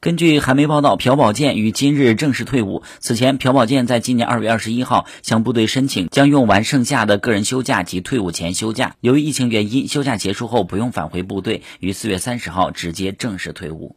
根据韩媒报道朴宝剑于今日正式退伍此前朴宝剑在今年二月二十一号向部队申请将用完剩下的个人休假及退伍前休假。由于疫情原因休假结束后不用返回部队于四月三十号直接正式退伍。